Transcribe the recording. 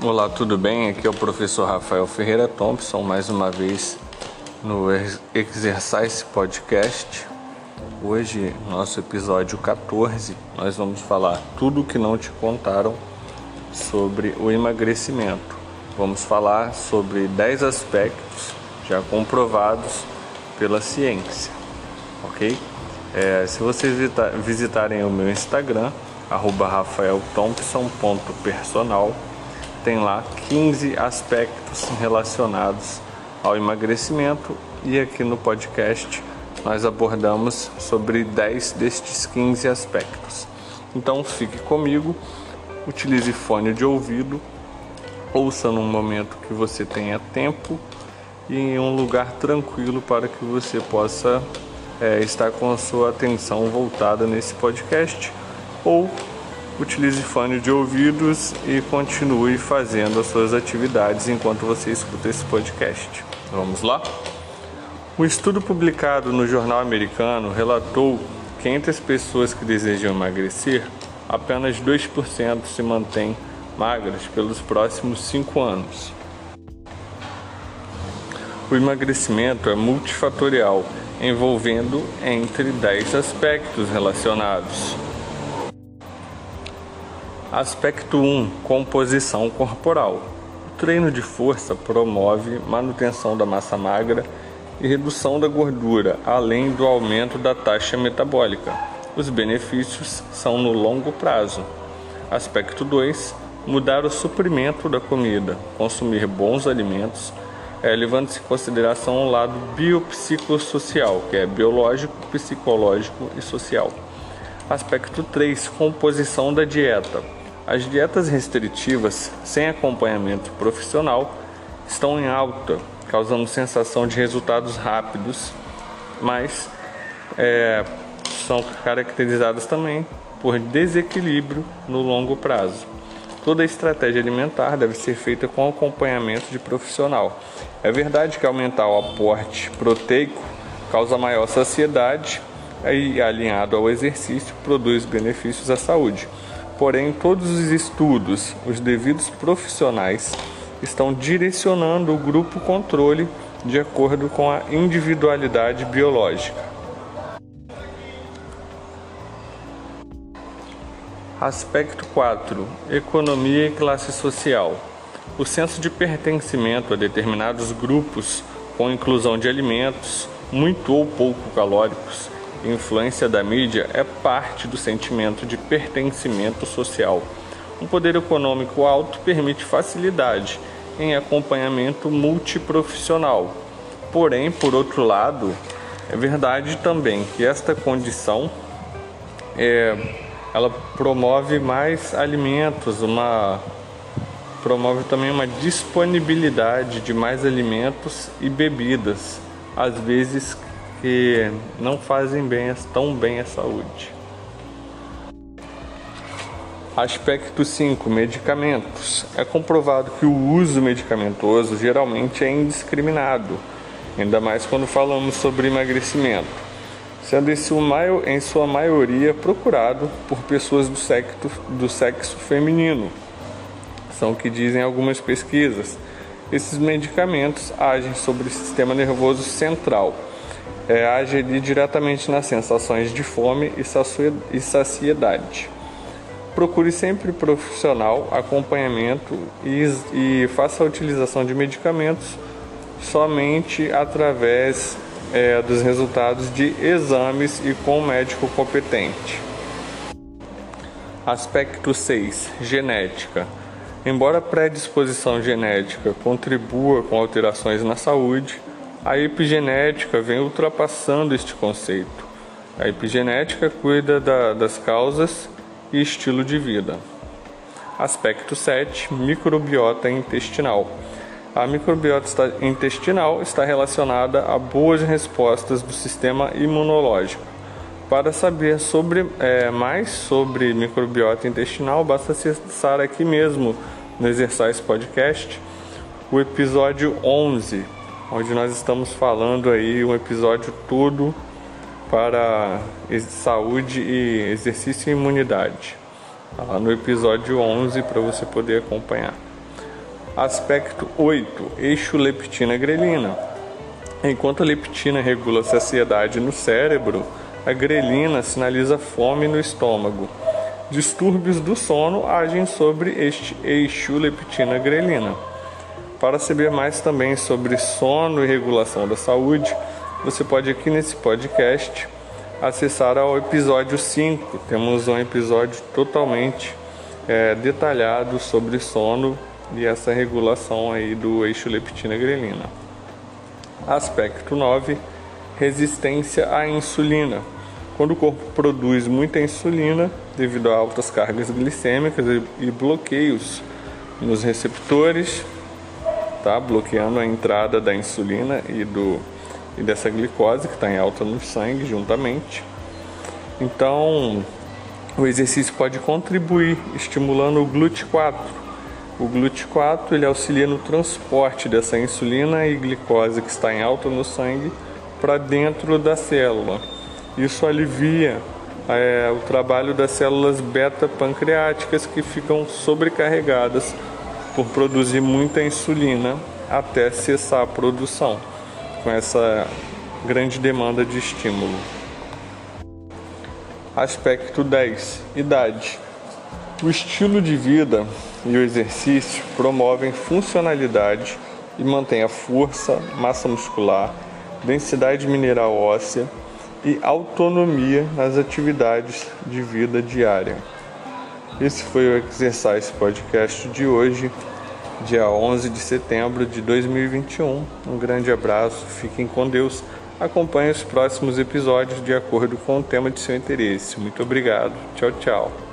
Olá, tudo bem? Aqui é o professor Rafael Ferreira Thompson, mais uma vez no Exercise Podcast. Hoje, nosso episódio 14, nós vamos falar tudo o que não te contaram sobre o emagrecimento. Vamos falar sobre 10 aspectos já comprovados pela ciência, ok? É, se vocês visitarem o meu Instagram, rafaelthompson.personal, tem lá 15 aspectos relacionados ao emagrecimento e aqui no podcast nós abordamos sobre 10 destes 15 aspectos. Então fique comigo, utilize fone de ouvido, ouça num momento que você tenha tempo e em um lugar tranquilo para que você possa é, estar com a sua atenção voltada nesse podcast ou utilize fone de ouvidos e continue fazendo as suas atividades enquanto você escuta esse podcast. Vamos lá? Um estudo publicado no jornal americano relatou que entre as pessoas que desejam emagrecer, apenas 2% se mantêm magras pelos próximos 5 anos. O emagrecimento é multifatorial, envolvendo entre 10 aspectos relacionados. Aspecto 1: Composição corporal. O treino de força promove manutenção da massa magra e redução da gordura, além do aumento da taxa metabólica. Os benefícios são no longo prazo. Aspecto 2: Mudar o suprimento da comida, consumir bons alimentos, é, levando-se em consideração o lado biopsicossocial, que é biológico, psicológico e social. Aspecto 3: Composição da dieta as dietas restritivas sem acompanhamento profissional estão em alta, causando sensação de resultados rápidos, mas é, são caracterizadas também por desequilíbrio no longo prazo. Toda estratégia alimentar deve ser feita com acompanhamento de profissional. É verdade que aumentar o aporte proteico causa maior saciedade e, alinhado ao exercício, produz benefícios à saúde. Porém, todos os estudos, os devidos profissionais estão direcionando o grupo controle de acordo com a individualidade biológica. Aspecto 4: Economia e classe social. O senso de pertencimento a determinados grupos, com inclusão de alimentos muito ou pouco calóricos, influência da mídia é parte do sentimento de pertencimento social. Um poder econômico alto permite facilidade em acompanhamento multiprofissional. Porém, por outro lado, é verdade também que esta condição é, ela promove mais alimentos, uma promove também uma disponibilidade de mais alimentos e bebidas, às vezes que não fazem bem, tão bem à saúde. Aspecto 5: Medicamentos. É comprovado que o uso medicamentoso geralmente é indiscriminado, ainda mais quando falamos sobre emagrecimento, sendo esse em sua maioria procurado por pessoas do sexo, do sexo feminino. São o que dizem algumas pesquisas. Esses medicamentos agem sobre o sistema nervoso central é, age ali diretamente nas sensações de fome e saciedade. Procure sempre profissional, acompanhamento e, e faça a utilização de medicamentos somente através é, dos resultados de exames e com um médico competente. Aspecto 6: Genética. Embora a predisposição genética contribua com alterações na saúde, a epigenética vem ultrapassando este conceito. A epigenética cuida da, das causas e estilo de vida. Aspecto 7: microbiota intestinal. A microbiota intestinal está relacionada a boas respostas do sistema imunológico. Para saber sobre, é, mais sobre microbiota intestinal, basta acessar aqui mesmo no Exercise Podcast o episódio 11 onde nós estamos falando aí um episódio todo para saúde e exercício e imunidade. Tá lá no episódio 11 para você poder acompanhar. Aspecto 8: eixo leptina-grelina. Enquanto a leptina regula a saciedade no cérebro, a grelina sinaliza fome no estômago. Distúrbios do sono agem sobre este eixo leptina-grelina. Para saber mais também sobre sono e regulação da saúde, você pode aqui nesse podcast acessar ao episódio 5. Temos um episódio totalmente é, detalhado sobre sono e essa regulação aí do eixo leptina-grelina. Aspecto 9: resistência à insulina. Quando o corpo produz muita insulina devido a altas cargas glicêmicas e bloqueios nos receptores, tá? bloqueando a entrada da insulina e, do, e dessa glicose que está em alta no sangue juntamente. Então, o exercício pode contribuir estimulando o GLUT4, o GLUT4 ele auxilia no transporte dessa insulina e glicose que está em alta no sangue para dentro da célula. Isso alivia é, o trabalho das células beta-pancreáticas que ficam sobrecarregadas por produzir muita insulina até cessar a produção, com essa grande demanda de estímulo. Aspecto 10: Idade. O estilo de vida e o exercício promovem funcionalidade e mantêm a força, massa muscular, densidade mineral óssea e autonomia nas atividades de vida diária. Esse foi o Exercise Podcast de hoje, dia 11 de setembro de 2021. Um grande abraço, fiquem com Deus. Acompanhe os próximos episódios de acordo com o tema de seu interesse. Muito obrigado. Tchau, tchau.